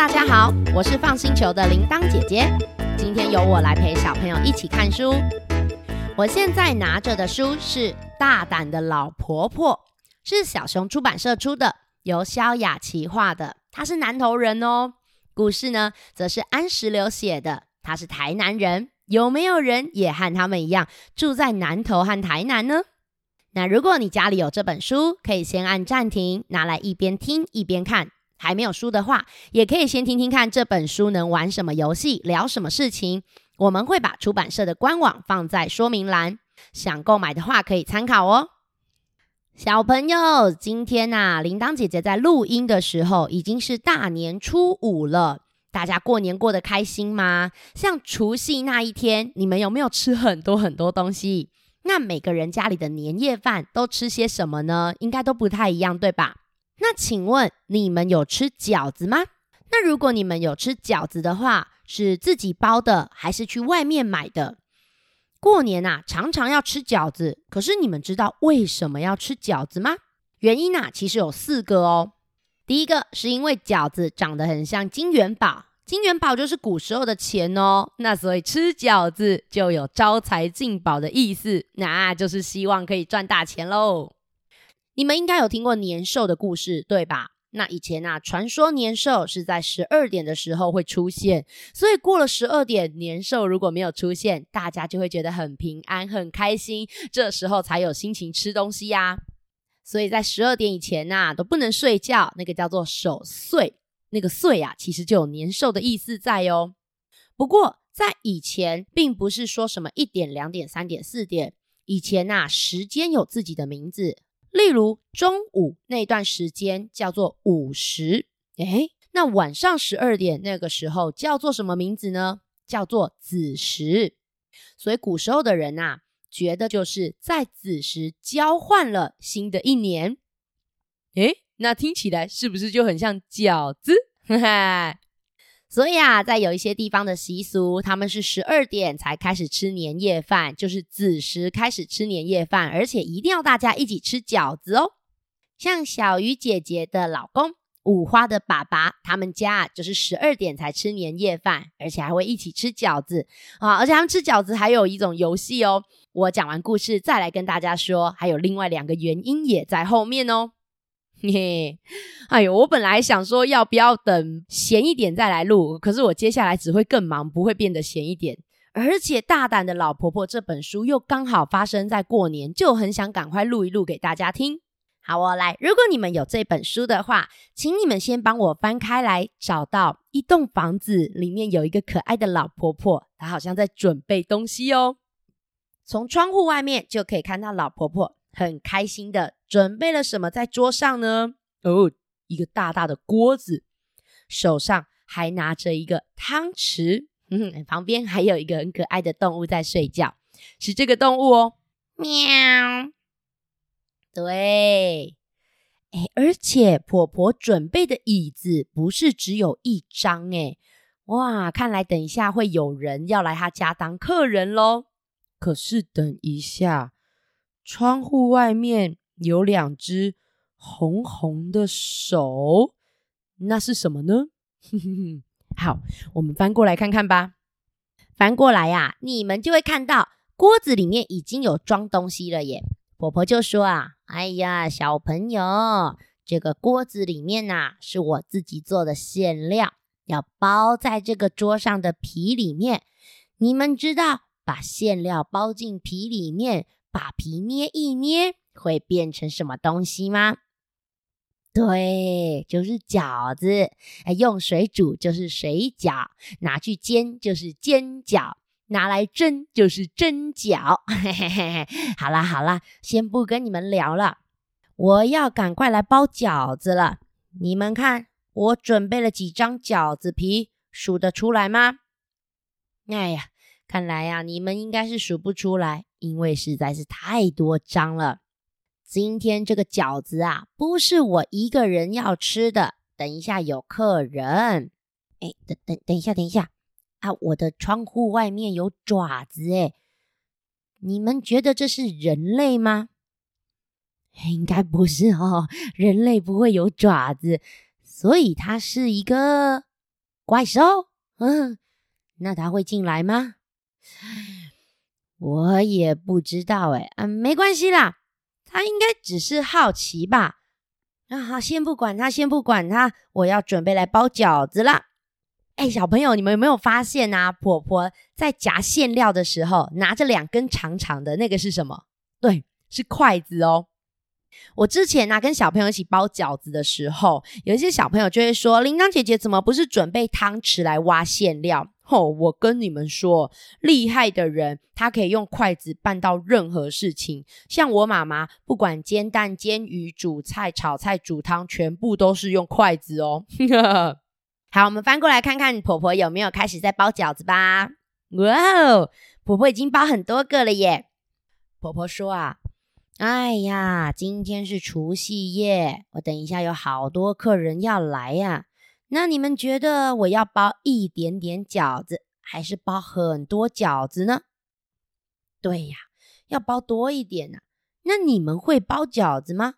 大家好，我是放星球的铃铛姐姐。今天由我来陪小朋友一起看书。我现在拿着的书是《大胆的老婆婆》，是小熊出版社出的，由萧雅琪画的。她是南投人哦。故事呢，则是安石榴写的，他是台南人。有没有人也和他们一样住在南投和台南呢？那如果你家里有这本书，可以先按暂停，拿来一边听一边看。还没有书的话，也可以先听听看这本书能玩什么游戏，聊什么事情。我们会把出版社的官网放在说明栏，想购买的话可以参考哦。小朋友，今天啊，铃铛姐姐在录音的时候已经是大年初五了，大家过年过得开心吗？像除夕那一天，你们有没有吃很多很多东西？那每个人家里的年夜饭都吃些什么呢？应该都不太一样，对吧？那请问你们有吃饺子吗？那如果你们有吃饺子的话，是自己包的还是去外面买的？过年啊，常常要吃饺子，可是你们知道为什么要吃饺子吗？原因啊，其实有四个哦。第一个是因为饺子长得很像金元宝，金元宝就是古时候的钱哦。那所以吃饺子就有招财进宝的意思，那就是希望可以赚大钱喽。你们应该有听过年兽的故事，对吧？那以前啊，传说年兽是在十二点的时候会出现，所以过了十二点，年兽如果没有出现，大家就会觉得很平安、很开心，这时候才有心情吃东西呀。所以在十二点以前呐，都不能睡觉，那个叫做守岁，那个岁啊，其实就有年兽的意思在哦。不过在以前，并不是说什么一点、两点、三点、四点，以前呐，时间有自己的名字。例如中午那段时间叫做午时，诶，那晚上十二点那个时候叫做什么名字呢？叫做子时。所以古时候的人呐，觉得就是在子时交换了新的一年。诶，那听起来是不是就很像饺子？哈哈。所以啊，在有一些地方的习俗，他们是十二点才开始吃年夜饭，就是子时开始吃年夜饭，而且一定要大家一起吃饺子哦。像小鱼姐姐的老公五花的爸爸，他们家就是十二点才吃年夜饭，而且还会一起吃饺子啊！而且他们吃饺子还有一种游戏哦。我讲完故事再来跟大家说，还有另外两个原因也在后面哦。嘿，哎呦，我本来想说要不要等闲一点再来录，可是我接下来只会更忙，不会变得闲一点。而且大胆的老婆婆这本书又刚好发生在过年，就很想赶快录一录给大家听。好，我来。如果你们有这本书的话，请你们先帮我翻开来，找到一栋房子里面有一个可爱的老婆婆，她好像在准备东西哦。从窗户外面就可以看到老婆婆。很开心的准备了什么在桌上呢？哦，一个大大的锅子，手上还拿着一个汤匙，嗯，旁边还有一个很可爱的动物在睡觉，是这个动物哦，喵。对，哎，而且婆婆准备的椅子不是只有一张，哎，哇，看来等一下会有人要来她家当客人喽。可是等一下。窗户外面有两只红红的手，那是什么呢？哼哼哼好，我们翻过来看看吧。翻过来呀，你们就会看到锅子里面已经有装东西了耶。婆婆就说啊：“哎呀，小朋友，这个锅子里面呐，是我自己做的馅料，要包在这个桌上的皮里面。你们知道把馅料包进皮里面，把皮捏一捏，会变成什么东西吗？对，就是饺子。哎，用水煮就是水饺，拿去煎就是煎饺，拿来蒸就是蒸饺。嘿嘿嘿，好啦好啦，先不跟你们聊了，我要赶快来包饺子了。你们看，我准备了几张饺子皮，数得出来吗？哎呀，看来呀，你们应该是数不出来。因为实在是太多张了，今天这个饺子啊，不是我一个人要吃的。等一下有客人，哎，等等等一下，等一下啊！我的窗户外面有爪子，哎，你们觉得这是人类吗？应该不是哦，人类不会有爪子，所以它是一个怪兽？嗯，那他会进来吗？我也不知道哎，啊，没关系啦，他应该只是好奇吧。啊，好，先不管他，先不管他，我要准备来包饺子啦。哎，小朋友，你们有没有发现啊？婆婆在夹馅料的时候，拿着两根长长的，那个是什么？对，是筷子哦。我之前呢、啊，跟小朋友一起包饺子的时候，有一些小朋友就会说：“铃铛姐姐怎么不是准备汤匙来挖馅料？”我跟你们说，厉害的人他可以用筷子办到任何事情。像我妈妈，不管煎蛋、煎鱼、煮菜、炒菜、煮汤，全部都是用筷子哦。好，我们翻过来看看婆婆有没有开始在包饺子吧。哇哦，婆婆已经包很多个了耶。婆婆说啊。哎呀，今天是除夕夜，我等一下有好多客人要来呀。那你们觉得我要包一点点饺子，还是包很多饺子呢？对呀，要包多一点呢。那你们会包饺子吗？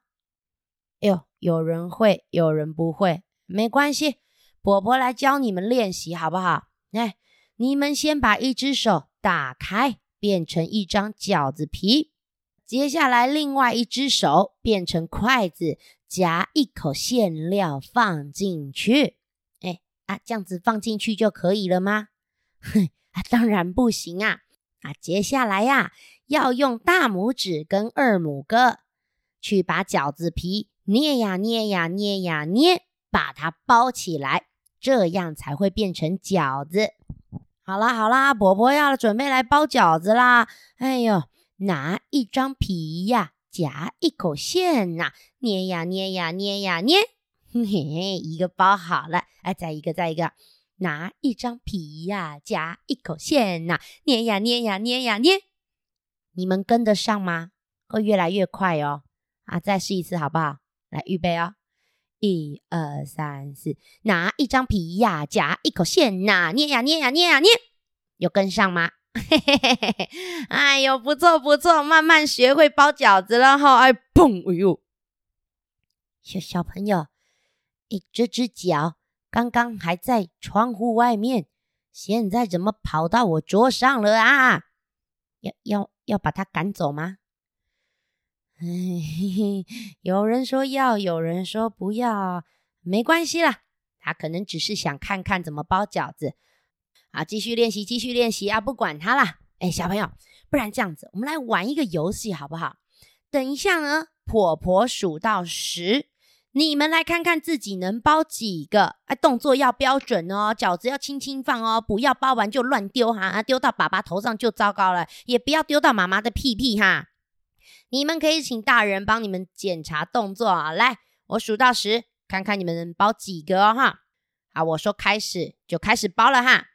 哎呦，有人会，有人不会，没关系，婆婆来教你们练习好不好？哎，你们先把一只手打开，变成一张饺子皮。接下来，另外一只手变成筷子，夹一口馅料放进去。啊，这样子放进去就可以了吗？哼啊，当然不行啊！啊，接下来呀、要用大拇指跟二拇哥去把饺子皮捏呀捏呀捏呀捏，把它包起来，这样才会变成饺子。好啦好啦，婆婆要准备来包饺子啦！哎呦。拿一张皮呀，夹一口馅呐，捏呀捏呀捏呀捏，嘿嘿，一个包好了，哎，再一个再一个，拿一张皮呀，夹一口馅呐，捏呀捏呀捏呀捏，你们跟得上吗？会越来越快哦，啊，再试一次好不好？来，预备哦，一二三四，拿一张皮呀，夹一口馅呐，捏呀捏呀捏呀捏，有跟上吗？嘿嘿嘿嘿嘿，哎呦，不错不错，慢慢学会包饺子了哈！哎，砰！哎呦，小小朋友，这只脚刚刚还在窗户外面，现在怎么跑到我桌上了啊？要要要把它赶走吗？有人说要，有人说不要，没关系啦，他可能只是想看看怎么包饺子。啊，继续练习，继续练习啊！不管他啦，哎，小朋友，不然这样子，我们来玩一个游戏好不好？等一下呢，婆婆数到十，你们来看看自己能包几个？哎，动作要标准哦，饺子要轻轻放哦，不要包完就乱丢哈，啊丢到爸爸头上就糟糕了，也不要丢到妈妈的屁屁哈。你们可以请大人帮你们检查动作啊，来，我数到十，看看你们能包几个哦哈。好，我说开始就开始包了哈。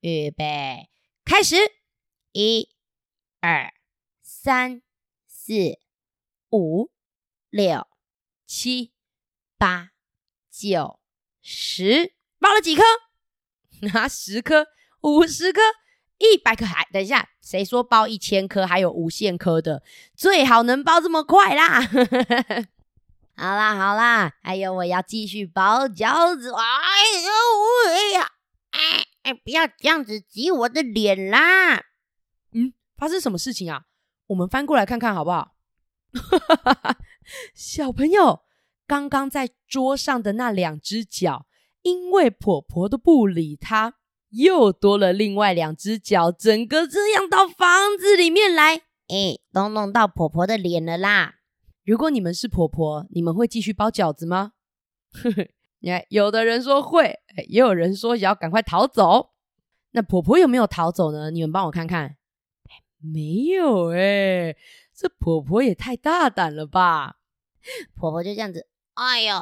预备，开始！一、二、三、四、五、六、七、八、九、十，包了几颗？拿 十颗、五十颗、一百颗？还等一下，谁说包一千颗还有无限颗的？最好能包这么快啦！好 啦好啦，还有我要继续包饺子。哎呦，哎呀，哎。哎，不要这样子挤我的脸啦！嗯，发生什么事情啊？我们翻过来看看好不好？哈哈哈哈小朋友，刚刚在桌上的那两只脚，因为婆婆都不理她，又多了另外两只脚，整个这样到房子里面来，哎，都弄到婆婆的脸了啦！如果你们是婆婆，你们会继续包饺子吗？呵呵。有的人说会，也有人说也要赶快逃走。那婆婆有没有逃走呢？你们帮我看看，没有哎，这婆婆也太大胆了吧！婆婆就这样子，哎呦，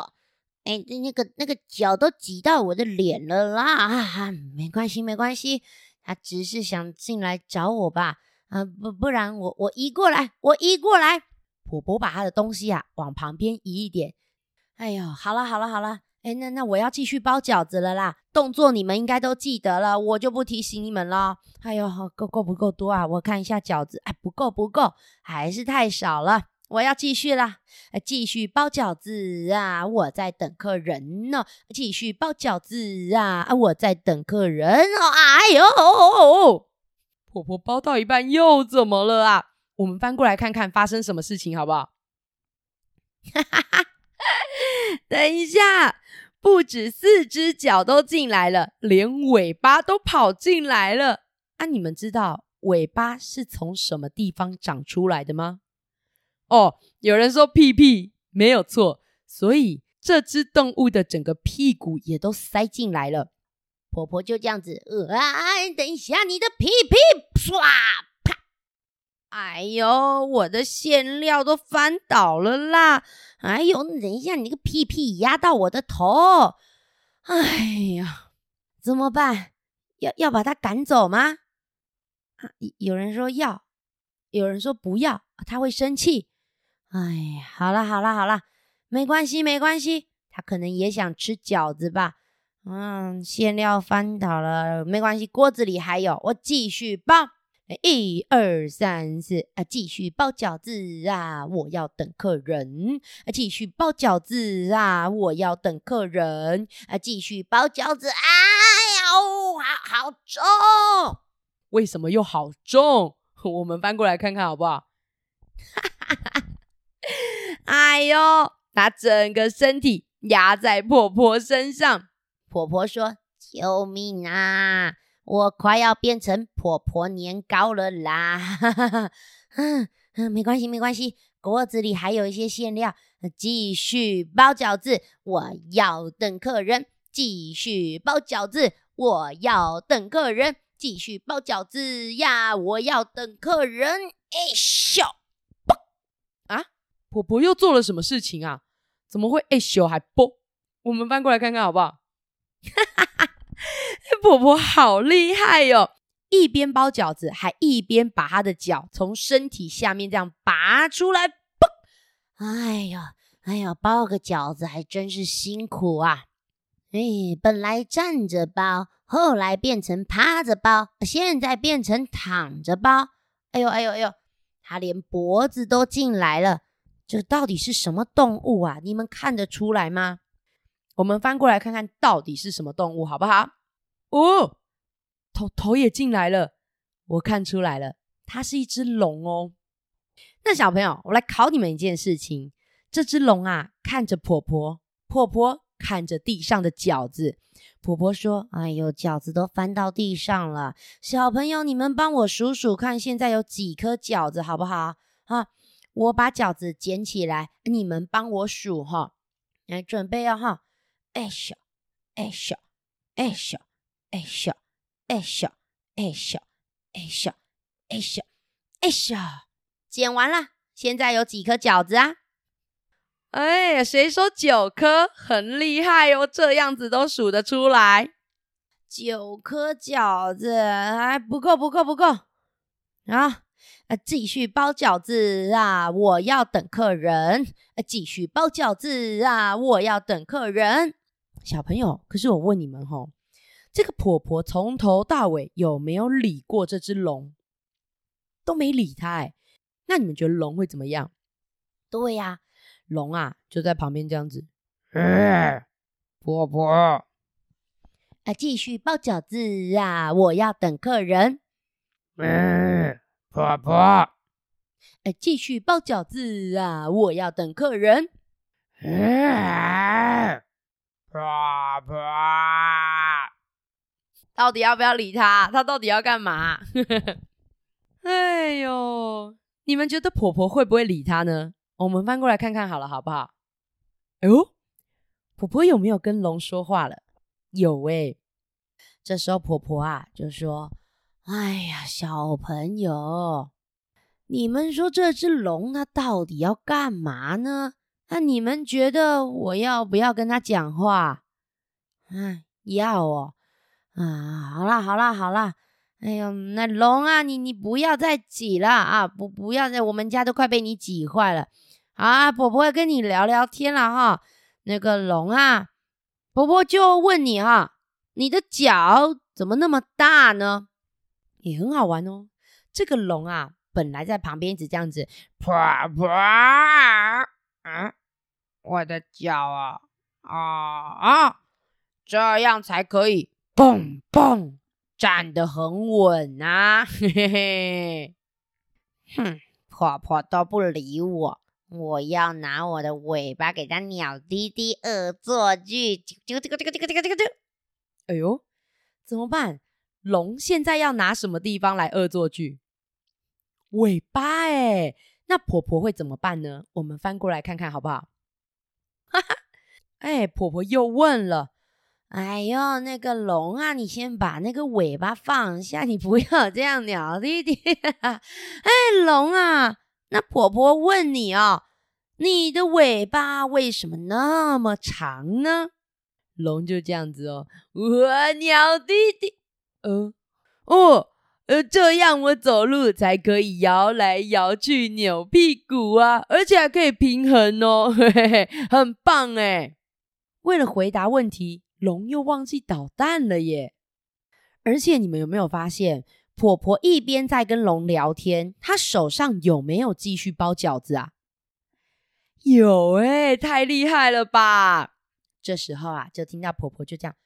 哎，那个那个脚都挤到我的脸了啦！啊，没关系，没关系，他只是想进来找我吧？啊，不，不然我我移过来，我移过来。婆婆把她的东西啊往旁边移一点。哎呦，好了，好了，好了。哎，那那我要继续包饺子了啦！动作你们应该都记得了，我就不提醒你们了。哎呦，够够不够多啊？我看一下饺子，哎，不够不够，还是太少了。我要继续啦，继续包饺子啊！我在等客人呢，继续包饺子啊！我在等客人哦！哎呦，婆婆包到一半又怎么了啊？我们翻过来看看发生什么事情好不好？哈哈哈！等一下，不止四只脚都进来了，连尾巴都跑进来了。啊，你们知道尾巴是从什么地方长出来的吗？哦，有人说屁屁没有错，所以这只动物的整个屁股也都塞进来了。婆婆就这样子，呃，啊等一下，你的屁屁，唰啪！哎呦，我的馅料都翻倒了啦！哎呦，等一下，你那个屁屁压到我的头！哎呀，怎么办？要要把它赶走吗？啊有人说要，有人说不要，他会生气。哎呀，好了好了好了，没关系没关系，他可能也想吃饺子吧。嗯，馅料翻倒了，没关系，锅子里还有，我继续包。一二三四，啊，继续包饺子啊！我要等客人。啊，继续包饺子啊！我要等客人。啊，继续包饺子。哎呦，好好重。为什么又好重？我们翻过来看看好不好？哈哈哈！哎呦，他整个身体压在婆婆身上。婆婆说：“救命啊！我快要变成婆婆年糕了啦！”哈哈哈！嗯嗯，没关系，没关系，锅子里还有一些馅料，继续包饺子。我要等客人，继续包饺子。我要等客人。继续包饺子呀！我要等客人。哎咻！婆婆又做了什么事情啊？怎么会哎咻还啵？我们翻过来看看好不好？哈哈哈！婆婆好厉害哟、一边包饺子，还一边把她的脚从身体下面这样拔出来。啵！哎呀，哎呀，包个饺子还真是辛苦啊！哎，本来站着包。后来变成趴着包，现在变成躺着包。哎呦哎呦哎呦，他连脖子都进来了，这到底是什么动物啊？你们看得出来吗？我们翻过来看看到底是什么动物，好不好？哦，头头也进来了，我看出来了，它是一只龙哦。那小朋友，我来考你们一件事情：这只龙啊，看着婆婆，婆婆看着地上的饺子。婆婆说：“哎呦，饺子都翻到地上了。小朋友，你们帮我数数看，现在有几颗饺子，好不好？啊，我把饺子捡起来，你们帮我数哈。来，准备哦哈。哎小，哎小，哎小，哎小，哎小，哎小，哎小，哎小，哎小，捡完了，现在有几颗饺子啊？”哎，谁说九颗很厉害哦？这样子都数得出来，九颗饺子还不够，不够，不够啊！啊，继续包饺子啊！我要等客人。啊，继续包饺子啊！我要等客人。小朋友，可是我问你们吼，这个婆婆从头到尾有没有理过这只龙？都没理它哎。那你们觉得龙会怎么样？对呀。龙啊，就在旁边这样子。嗯，婆婆，啊，继续包饺子啊！我要等客人。嗯，婆婆，哎，继续包饺子啊！我要等客人。嗯，婆婆，到底要不要理他？他到底要干嘛？哎呦，你们觉得婆婆会不会理他呢？我们翻过来看看好了，好不好？哎呦，婆婆有没有跟龙说话了？有诶。这时候婆婆啊就说：“哎呀，小朋友，你们说这只龙它到底要干嘛呢？那你们觉得我要不要跟他讲话？嗯，要哦。啊，好啦，好啦，好啦。哎呦，那龙啊，你你不要再挤了啊！不，不要再，我们家都快被你挤坏了。”啊，婆婆跟你聊聊天了哈。那个龙啊，婆婆就问你哈，你的脚怎么那么大呢？也很好玩哦。这个龙啊，本来在旁边一直这样子，啪啪，啊，我的脚啊，啊啊，这样才可以，蹦蹦，站得很稳啊，嘿嘿嘿，哼，婆婆都不理我，我要拿我的尾巴给它鸟滴滴恶作剧，这个这个这个这个这个这个这，哎呦，怎么办？龙现在要拿什么地方来恶作剧？尾巴哎，那婆婆会怎么办呢？我们翻过来看看好不好？哈哈，哎，婆婆又问了：“哎呦，那个龙啊，你先把那个尾巴放下，你不要这样鸟弟弟。”哎，龙啊，那婆婆问你哦，你的尾巴为什么那么长呢？龙就这样子哦，我鸟弟弟，呃，哦。呃，这样我走路才可以摇来摇去、扭屁股啊，而且还可以平衡哦，嘿嘿嘿，很棒哎！为了回答问题，龙又忘记捣蛋了耶。而且你们有没有发现，婆婆一边在跟龙聊天，她手上有没有继续包饺子啊？有哎，太厉害了吧！这时候啊，就听到婆婆就这样，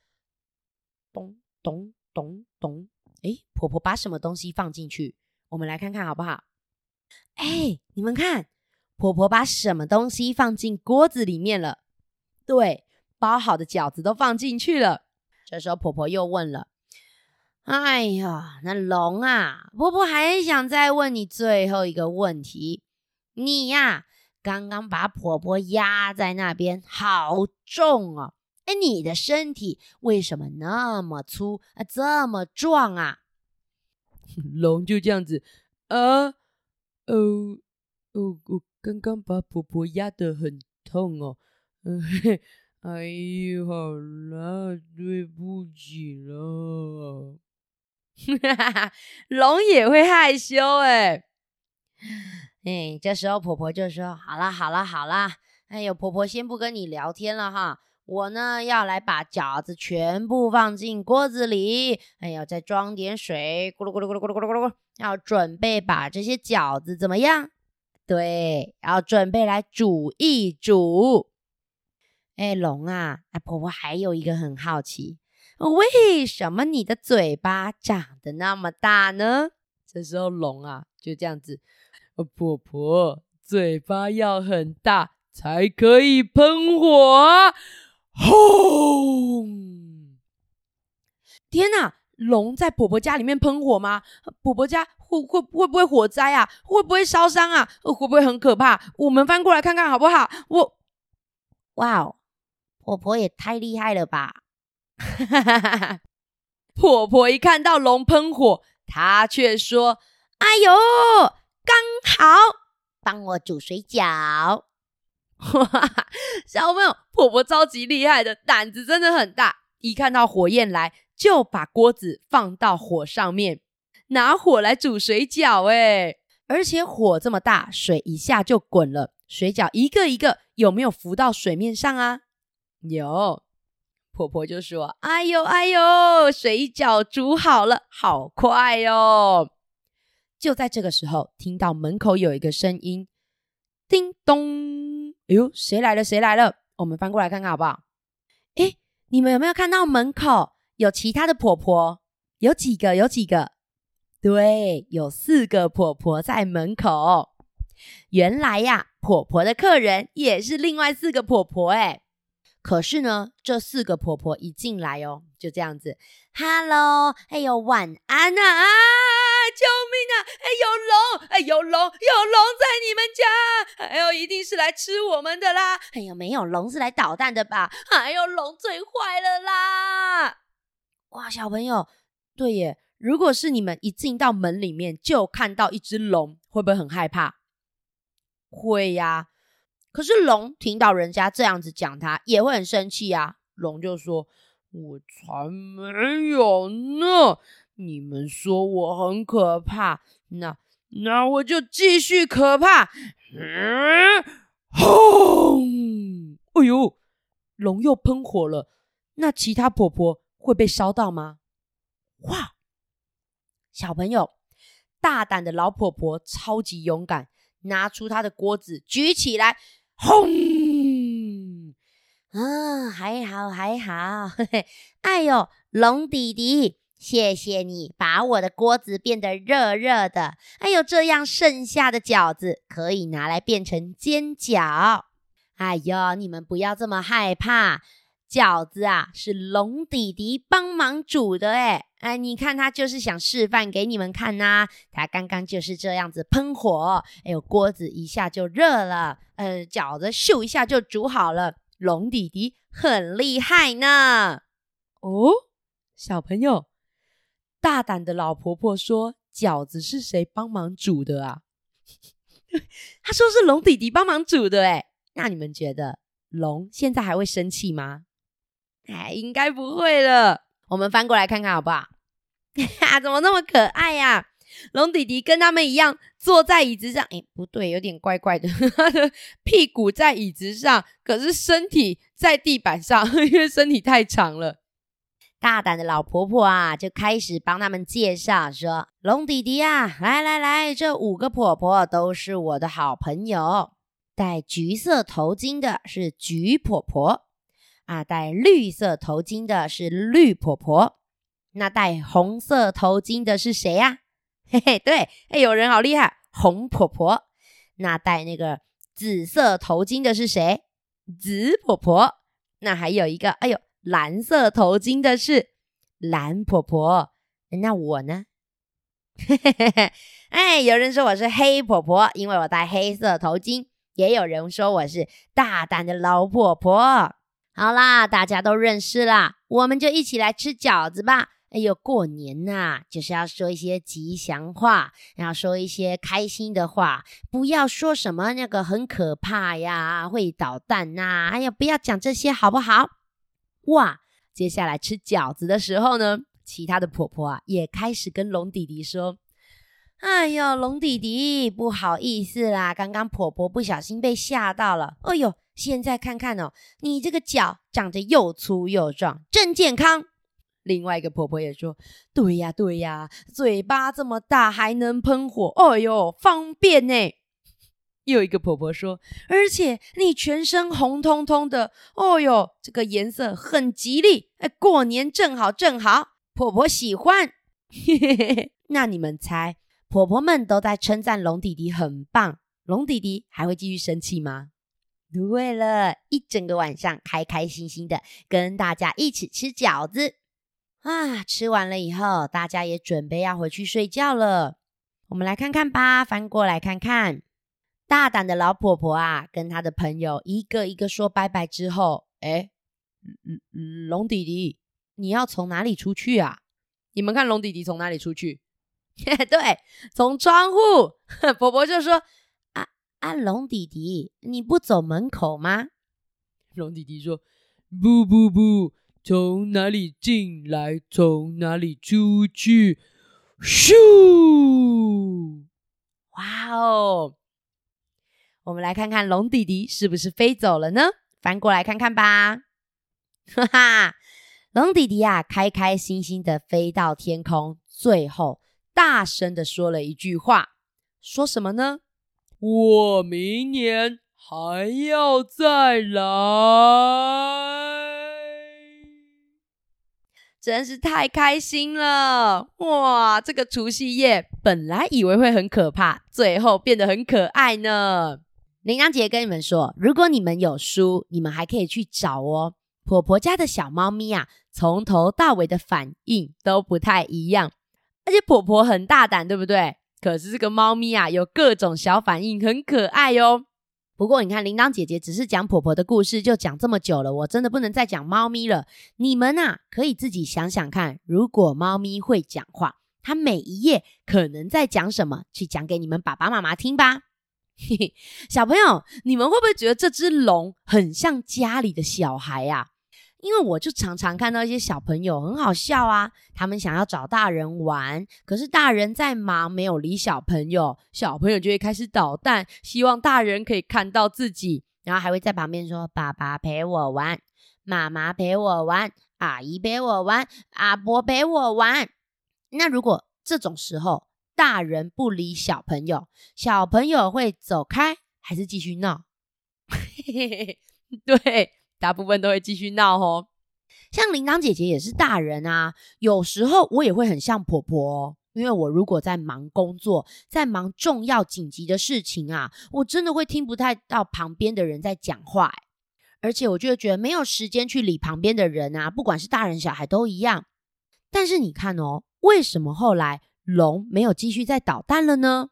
咚咚咚咚。哎，婆婆把什么东西放进去？我们来看看好不好？哎，你们看，婆婆把什么东西放进锅子里面了？对，包好的饺子都放进去了。这时候婆婆又问了：“哎呀，那龙啊，婆婆还想再问你最后一个问题。你呀，刚刚把婆婆压在那边，好重哦。”哎，你的身体为什么那么粗啊，这么壮啊？龙就这样子啊，哦哦，我刚刚把婆婆压得很痛哦，嗯，哎呦，好啦，对不起了。哈哈哈，龙也会害羞哎，哎，这时候婆婆就说：“好啦，好啦，好啦，哎呦，婆婆先不跟你聊天了哈。”我呢，要来把饺子全部放进锅子里，哎要再装点水，咕噜咕噜咕噜咕噜咕噜咕噜，要准备把这些饺子怎么样？对，要准备来煮一煮。哎，龙啊，啊，婆婆还有一个很好奇，为什么你的嘴巴长得那么大呢？这时候龙啊，就这样子，婆婆嘴巴要很大才可以喷火。轰！天哪，龙在婆婆家里面喷火吗？婆婆家会会会不会火灾啊？会不会烧伤啊？会不会很可怕？我们翻过来看看好不好？我，哇哦，婆婆也太厉害了吧！婆婆一看到龙喷火，她却说：“哎呦，刚好帮我煮水饺。”哇，小朋友，婆婆超级厉害的，胆子真的很大。一看到火焰来，就把锅子放到火上面，拿火来煮水饺。哎，而且火这么大，水一下就滚了，水饺一个一个有没有浮到水面上啊？有。婆婆就说：“哎呦哎呦，水饺煮好了，好快哦！”就在这个时候，听到门口有一个声音：“叮咚。”哎呦，谁来了？谁来了？我们翻过来看看好不好？哎，你们有没有看到门口有其他的婆婆？有几个？有几个？对，有四个婆婆在门口。原来呀，婆婆的客人也是另外四个婆婆哎。可是呢，这四个婆婆一进来哦，就这样子，Hello，哎呦，晚安呐啊！救命啊！哎，有龙！哎，有龙！有龙在你们家！哎呦，一定是来吃我们的啦！哎呦，没有龙是来捣蛋的吧？哎呦，龙最坏了啦！哇，小朋友，对耶，如果是你们一进到门里面就看到一只龙，会不会很害怕？会呀。可是龙听到人家这样子讲他，也会很生气啊。龙就说：“我才没有呢！你们说我很可怕，那那我就继续可怕。”嗯，轰！哎呦，龙又喷火了。那其他婆婆会被烧到吗？哇！小朋友，大胆的老婆婆超级勇敢，拿出她的锅子举起来，轰！啊，还好还好，嘿嘿，哎呦，龙弟弟，谢谢你把我的锅子变得热热的，哎呦，这样剩下的饺子可以拿来变成煎饺。哎呦，你们不要这么害怕。饺子啊，是龙弟弟帮忙煮的诶，哎，你看他就是想示范给你们看呐、啊。他刚刚就是这样子喷火，哎呦，锅子一下就热了，呃，饺子咻一下就煮好了。龙弟弟很厉害呢。哦，小朋友，大胆的老婆婆说，饺子是谁帮忙煮的啊？他说是龙弟弟帮忙煮的，哎，那你们觉得龙现在还会生气吗？哎，应该不会了。我们翻过来看看好不好？哈，怎么那么可爱呀、龙弟弟跟他们一样坐在椅子上。哎，不对，有点怪怪的。他的屁股在椅子上，可是身体在地板上，因为身体太长了。大胆的老婆婆啊，就开始帮他们介绍说：“龙弟弟啊，来来来，这五个婆婆都是我的好朋友。戴橘色头巾的是橘婆婆。”啊，戴绿色头巾的是绿婆婆，那戴红色头巾的是谁呀？嘿嘿，对，哎，有人好厉害，红婆婆。那戴那个紫色头巾的是谁？紫婆婆。那还有一个，哎呦，蓝色头巾的是蓝婆婆。那我呢？嘿嘿嘿嘿，哎，有人说我是黑婆婆，因为我戴黑色头巾。也有人说我是大胆的老婆婆。好啦，大家都认识啦，我们就一起来吃饺子吧。哎呦，过年呐、啊，就是要说一些吉祥话，要说一些开心的话，不要说什么那个很可怕呀，会捣蛋呐、哎呀，不要讲这些好不好？哇，接下来吃饺子的时候呢，其他的婆婆啊也开始跟龙弟弟说：“哎呦，龙弟弟，不好意思啦，刚刚婆婆不小心被吓到了。哎呦。”现在看看哦，你这个脚长得又粗又壮，真健康。另外一个婆婆也说：“对呀，对呀，嘴巴这么大还能喷火，哎呦，方便呢。”又一个婆婆说：“而且你全身红彤彤的，哦呦，这个颜色很吉利，哎，过年正好正好，婆婆喜欢。”嘿嘿嘿嘿那你们猜，婆婆们都在称赞龙弟弟很棒，龙弟弟还会继续生气吗？对了，一整个晚上开开心心的跟大家一起吃饺子啊！吃完了以后，大家也准备要回去睡觉了。我们来看看吧，翻过来看看。大胆的老婆婆啊，跟她的朋友一个一个说拜拜之后，哎，龙弟弟，你要从哪里出去啊？你们看龙弟弟从哪里出去？对，从窗户。婆婆就说。啊，龙弟弟，你不走门口吗？龙弟弟说：“不不不，从哪里进来，从哪里出去。”咻！哇哦！我们来看看龙弟弟是不是飞走了呢？翻过来看看吧。哈哈，龙弟弟呀，开开心心的飞到天空，最后大声的说了一句话，说什么呢？我明年还要再来，真是太开心了！哇，这个除夕夜本来以为会很可怕，最后变得很可爱呢。羚羊姐跟你们说，如果你们有书，你们还可以去找哦。婆婆家的小猫咪啊，从头到尾的反应都不太一样，而且婆婆很大胆，对不对？可是这个猫咪啊，有各种小反应，很可爱哟。不过你看，铃铛姐姐只是讲婆婆的故事，就讲这么久了，我真的不能再讲猫咪了。你们啊，可以自己想想看，如果猫咪会讲话，它每一页可能在讲什么，去讲给你们爸爸妈妈听吧。嘿嘿，小朋友，你们会不会觉得这只龙很像家里的小孩呀？因为我就常常看到一些小朋友很好笑啊，他们想要找大人玩，可是大人在忙，没有理小朋友，小朋友就会开始捣蛋，希望大人可以看到自己，然后还会在旁边说：“爸爸陪我玩，妈妈陪我玩，阿姨陪我玩，阿伯陪我玩。”那如果这种时候大人不理小朋友，小朋友会走开还是继续闹？对，大部分都会继续闹哦。像铃铛姐姐也是大人啊，有时候我也会很像婆婆哦，因为我如果在忙工作，在忙重要紧急的事情啊，我真的会听不太到旁边的人在讲话，而且我就会觉得没有时间去理旁边的人啊，不管是大人小孩都一样。但是你看哦，为什么后来龙没有继续在捣蛋了呢？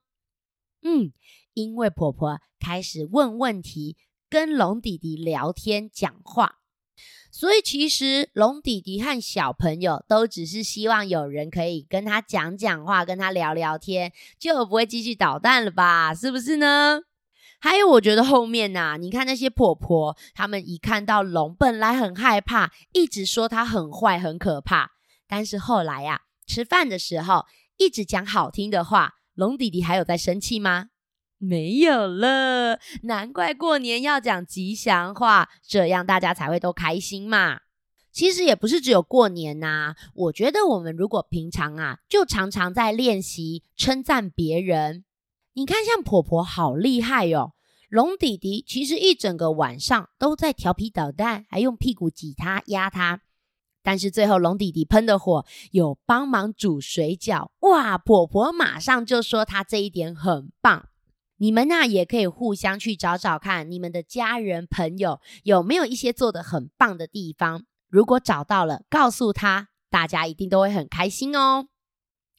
嗯，因为婆婆开始问问题，跟龙弟弟聊天讲话。所以其实龙弟弟和小朋友都只是希望有人可以跟他讲讲话，跟他聊聊天，就不会继续捣蛋了吧？是不是呢？还有，我觉得后面呐、你看那些婆婆，他们一看到龙，本来很害怕，一直说他很坏、很可怕，但是后来呀、吃饭的时候一直讲好听的话，龙弟弟还有在生气吗？没有了，难怪过年要讲吉祥话，这样大家才会都开心嘛。其实也不是只有过年呐、我觉得我们如果平常啊，就常常在练习称赞别人。你看，像婆婆好厉害哟、哦，龙弟弟其实一整个晚上都在调皮捣蛋，还用屁股挤他、压他。但是最后龙弟弟喷的火有帮忙煮水饺，哇！婆婆马上就说他这一点很棒。你们呢、也可以互相去找找看，你们的家人朋友有没有一些做的很棒的地方。如果找到了，告诉他，大家一定都会很开心哦。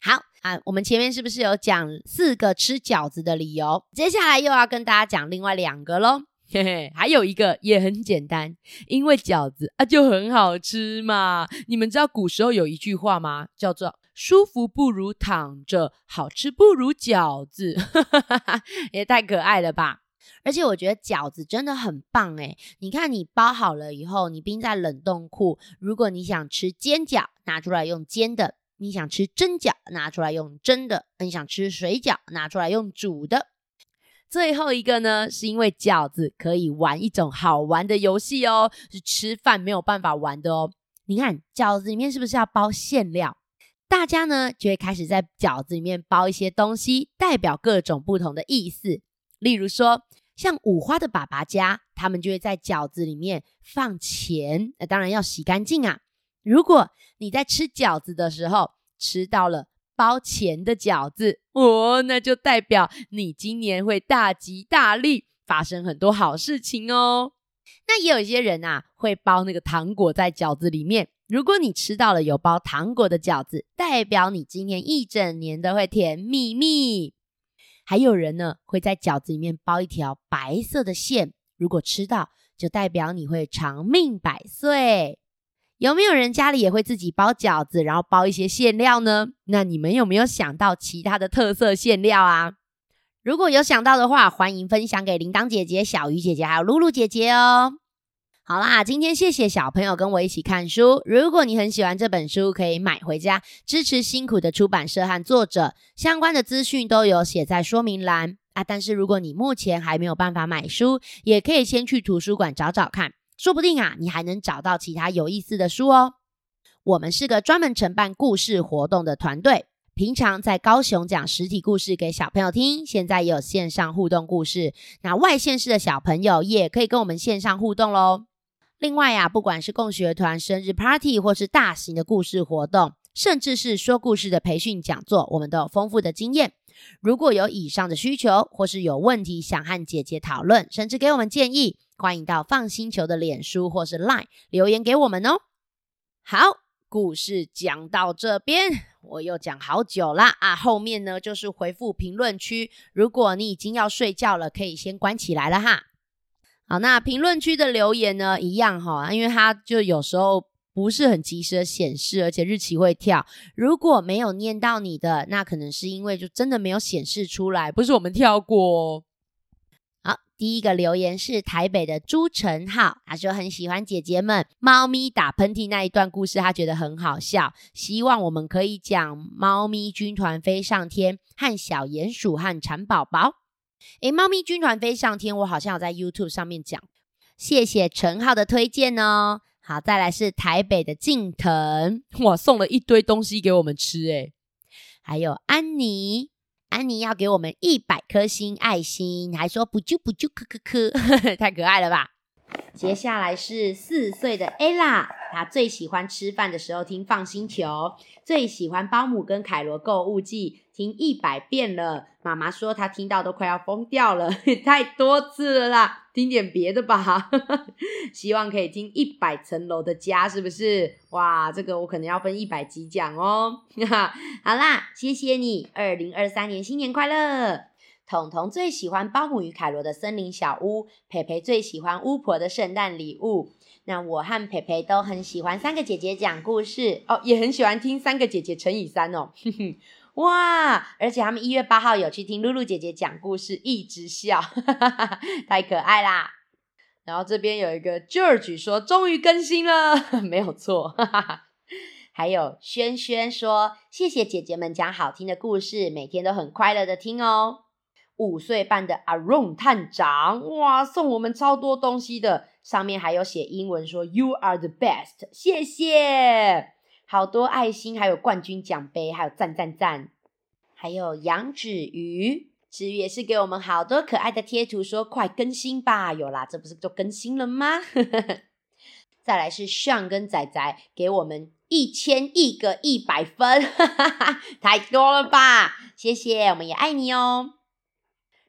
好啊，我们前面是不是有讲四个吃饺子的理由？接下来又要跟大家讲另外两个喽。嘿嘿，还有一个也很简单，因为饺子啊就很好吃嘛。你们知道古时候有一句话吗？叫做。舒服不如躺着，好吃不如饺子，也太可爱了吧！而且我觉得饺子真的很棒诶，你看你包好了以后，你冰在冷冻库。如果你想吃煎饺，拿出来用煎的；你想吃蒸饺，拿出来用蒸的；你想吃水饺，拿出来用煮的。最后一个呢，是因为饺子可以玩一种好玩的游戏哦，是吃饭没有办法玩的哦。你看饺子里面是不是要包馅料？大家呢就会开始在饺子里面包一些东西，代表各种不同的意思。例如说，像五花的爸爸家，他们就会在饺子里面放钱，那当然要洗干净啊。如果你在吃饺子的时候吃到了包钱的饺子，哦，那就代表你今年会大吉大利，发生很多好事情哦。那也有一些人啊，会包那个糖果在饺子里面。如果你吃到了有包糖果的饺子，代表你今年一整年都会甜蜜蜜。还有人呢，会在饺子里面包一条白色的线，如果吃到，就代表你会长命百岁。有没有人家里也会自己包饺子，然后包一些馅料呢？那你们有没有想到其他的特色馅料啊？如果有想到的话，欢迎分享给铃铛姐姐、小鱼姐姐还有露露姐姐哦。好啦，今天谢谢小朋友跟我一起看书。如果你很喜欢这本书，可以买回家支持辛苦的出版社和作者。相关的资讯都有写在说明栏啊。但是如果你目前还没有办法买书，也可以先去图书馆找找看，说不定啊，你还能找到其他有意思的书哦。我们是个专门承办故事活动的团队，平常在高雄讲实体故事给小朋友听，现在也有线上互动故事。那外县市的小朋友也可以跟我们线上互动喽。另外呀、不管是共学团生日 party，或是大型的故事活动，甚至是说故事的培训讲座，我们都有丰富的经验。如果有以上的需求，或是有问题想和姐姐讨论，甚至给我们建议，欢迎到放心球的脸书或是 Line 留言给我们哦。好，故事讲到这边，我又讲好久啦啊！后面呢就是回复评论区，如果你已经要睡觉了，可以先关起来了哈。好，那评论区的留言呢，一样哈，因为它就有时候不是很及时的显示，而且日期会跳。如果没有念到你的，那可能是因为就真的没有显示出来，不是我们跳过。好，第一个留言是台北的朱晨浩，他说很喜欢姐姐们猫咪打喷嚏那一段故事，他觉得很好笑，希望我们可以讲猫咪军团飞上天和小鼹鼠和蚕宝宝。诶，猫咪军团飞上天，我好像有在 YouTube 上面讲。谢谢陈浩的推荐哦。好，再来是台北的静腾，哇，送了一堆东西给我们吃诶。还有安妮，安妮要给我们一百颗星爱心，还说不啾不啾，咳咳咳，太可爱了吧！接下来是四岁的 Ella，她最喜欢吃饭的时候听放心球，最喜欢包姆跟凯罗购物记，听一百遍了。妈妈说她听到都快要疯掉了，太多次了啦，听点别的吧。希望可以听一百层楼的家，是不是？哇，这个我可能要分一百集讲哦。好啦，谢谢你，二零二三年新年快乐。彤彤最喜欢包姆与凯罗的森林小屋，佩佩最喜欢巫婆的圣诞礼物。那我和佩佩都很喜欢三个姐姐讲故事哦，也很喜欢听三个姐姐乘以三哦。哇！而且他们一月八号有去听露露姐姐讲故事，一直笑，太可爱啦。然后这边有一个 George 说，终于更新了，没有错，哈哈哈。还有轩轩说，谢谢姐姐们讲好听的故事，每天都很快乐的听哦。五岁半的阿荣探长，哇，送我们超多东西的，上面还有写英文说 “You are the best”，谢谢，好多爱心，还有冠军奖杯，还有赞赞赞，还有杨芷瑜，芷瑜也是给我们好多可爱的贴图，说快更新吧，有啦，这不是都更新了吗？再来是 Sean 跟仔仔给我们一千亿个一百分，太多了吧，谢谢，我们也爱你哦。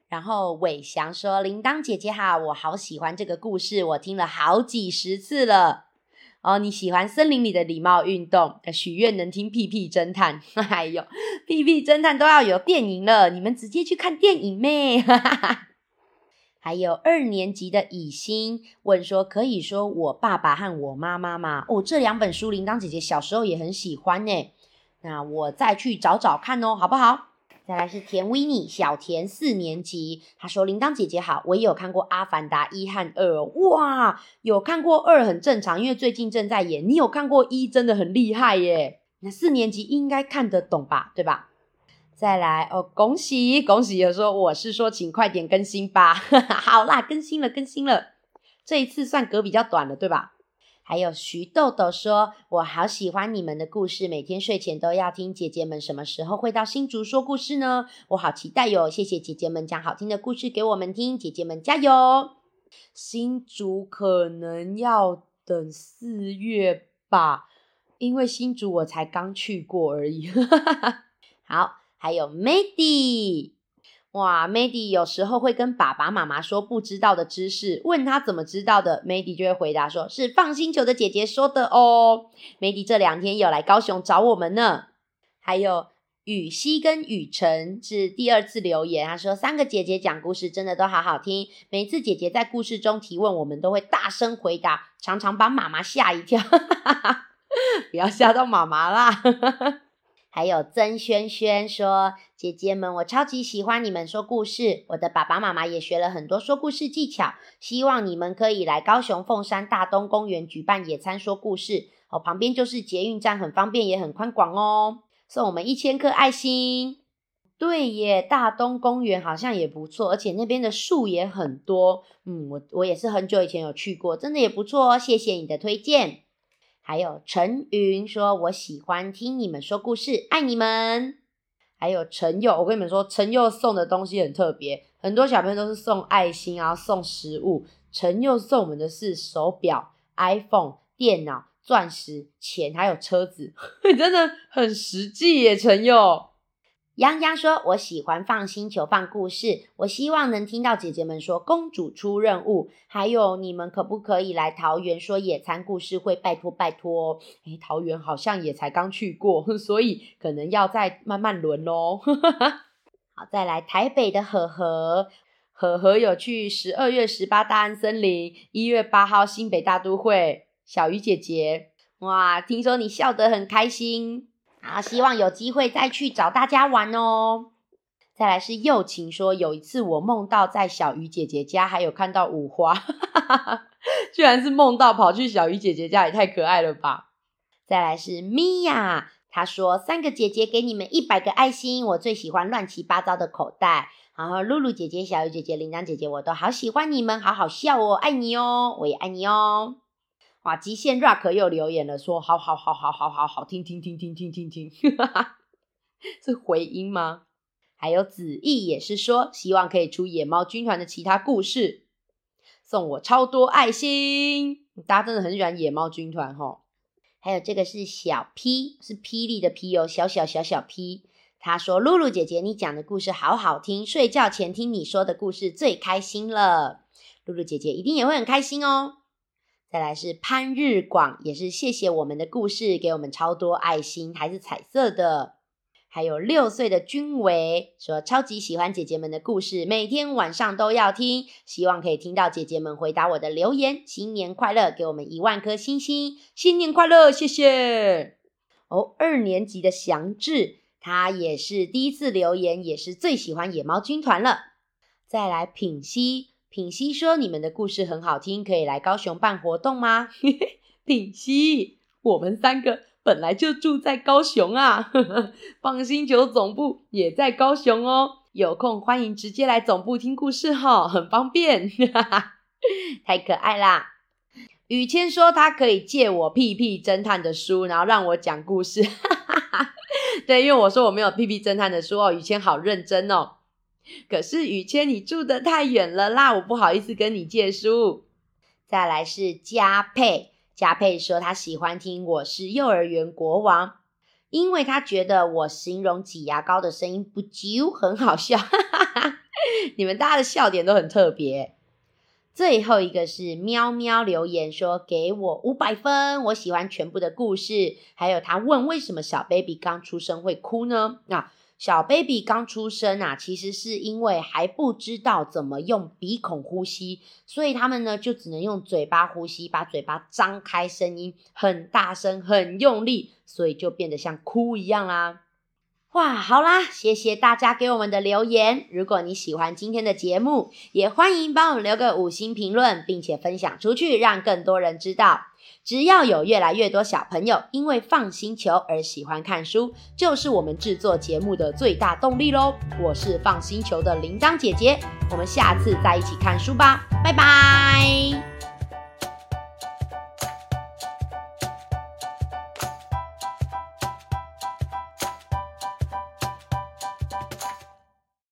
然后伟翔说：“铃铛姐姐好，我好喜欢这个故事，我听了好几十次了。哦，你喜欢森林里的礼貌运动？许愿能听屁屁侦探，还有屁屁侦探都要有电影了，你们直接去看电影咩？哈哈哈。还有二年级的以欣问说：可以说我爸爸和我妈妈吗？哦，这两本书铃铛姐姐小时候也很喜欢呢。那我再去找找看哦，好不好？”再来是田维尼，小田四年级，他说：“铃铛姐姐好，我也有看过《阿凡达》一和二，哇，有看过二很正常，因为最近正在演。你有看过一，真的很厉害耶。那四年级应该看得懂吧？对吧？再来哦，恭喜恭喜！有说我是说，请快点更新吧。好啦，更新了，更新了，这一次算隔比较短了，对吧？”还有徐豆豆说：“我好喜欢你们的故事，每天睡前都要听。姐姐们什么时候会到新竹说故事呢？我好期待哟！谢谢姐姐们讲好听的故事给我们听，姐姐们加油！新竹可能要等四月吧，因为新竹我才刚去过而已。好，还有 Mady。”哇，Mady 有时候会跟爸爸妈妈说不知道的知识，问他怎么知道的，Mady 就会回答说是 FUN 星球的姐姐说的哦。Mady 这两天有来高雄找我们呢。还有雨熙跟雨辰是第二次留言，他说三个姐姐讲故事真的都好好听，每次姐姐在故事中提问，我们都会大声回答，常常把妈妈吓一跳，不要吓到妈妈啦。还有曾轩轩说：“姐姐们，我超级喜欢你们说故事，我的爸爸妈妈也学了很多说故事技巧，希望你们可以来高雄凤山大东公园举办野餐说故事哦，旁边就是捷运站，很方便也很宽广哦。送我们一千颗爱心，对耶，大东公园好像也不错，而且那边的树也很多。嗯，我我也是很久以前有去过，真的也不错哦。谢谢你的推荐。”还有陈云说：“我喜欢听你们说故事，爱你们。”还有陈佑，我跟你们说，陈佑送的东西很特别，很多小朋友都是送爱心，啊送食物。陈佑送我们的是手表、iPhone、电脑、钻石、钱，还有车子，真的很实际耶，陈佑。洋洋说：“我喜欢放星球放故事，我希望能听到姐姐们说公主出任务，还有你们可不可以来桃园说野餐故事会？拜托拜托！诶，桃园好像也才刚去过，所以可能要再慢慢轮哦。好，再来台北的和和，和和有去十二月十八大安森林，一月八号新北大都会，小鱼姐姐，哇，听说你笑得很开心。”啊，希望有机会再去找大家玩哦。再来是幼晴说，有一次我梦到在小鱼姐姐家，还有看到五花，居然是梦到跑去小鱼姐姐家，也太可爱了吧。再来是米娅，她说三个姐姐给你们一百个爱心，我最喜欢乱七八糟的口袋。然后露露姐姐、小鱼姐姐、铃铛姐姐，我都好喜欢你们，好好笑哦，爱你哦，我也爱你哦。哇！极限 Rock 又留言了，说：“好好好好好好好听听听听听听听，是回音吗？”还有子毅也是说，希望可以出野猫军团的其他故事，送我超多爱心。大家真的很喜欢野猫军团哦。还有这个是小 P，是霹雳的 P 哦，小小小小 P。他说：“露露姐姐，你讲的故事好好听，睡觉前听你说的故事最开心了。露露姐姐一定也会很开心哦。”再来是潘日广，也是谢谢我们的故事，给我们超多爱心，还是彩色的。还有六岁的君维说，超级喜欢姐姐们的故事，每天晚上都要听，希望可以听到姐姐们回答我的留言。新年快乐，给我们一万颗星星，新年快乐，谢谢。哦，二年级的祥志，他也是第一次留言，也是最喜欢野猫军团了。再来品熙，品熙说你们的故事很好听，可以来高雄办活动吗？品熙，我们三个。本来就住在高雄啊，放心球总部也在高雄哦。有空欢迎直接来总部听故事哈，很方便，太可爱啦。雨谦说他可以借我屁屁侦探的书，然后让我讲故事。对，因为我说我没有屁屁侦探的书哦。雨谦好认真哦。可是雨谦你住得太远了啦，我不好意思跟你借书。再来是佳佩。佳佩说：“他喜欢听《我是幼儿园国王》，因为他觉得我形容挤牙膏的声音不啾很好笑。哈哈哈，你们大家的笑点都很特别。”最后一个是喵喵留言说：“给我五百分，我喜欢全部的故事。”还有他问：“为什么小 baby 刚出生会哭呢？”啊。小 baby 刚出生啊，其实是因为还不知道怎么用鼻孔呼吸，所以他们呢就只能用嘴巴呼吸，把嘴巴张开，声音很大声、很用力，所以就变得像哭一样啦。哇，好啦，谢谢大家给我们的留言。如果你喜欢今天的节目，也欢迎帮我们留个五星评论，并且分享出去，让更多人知道。只要有越来越多小朋友因为 FUN 星球而喜欢看书，就是我们制作节目的最大动力喽！我是 FUN 星球的铃铛姐姐，我们下次再一起看书吧，拜拜。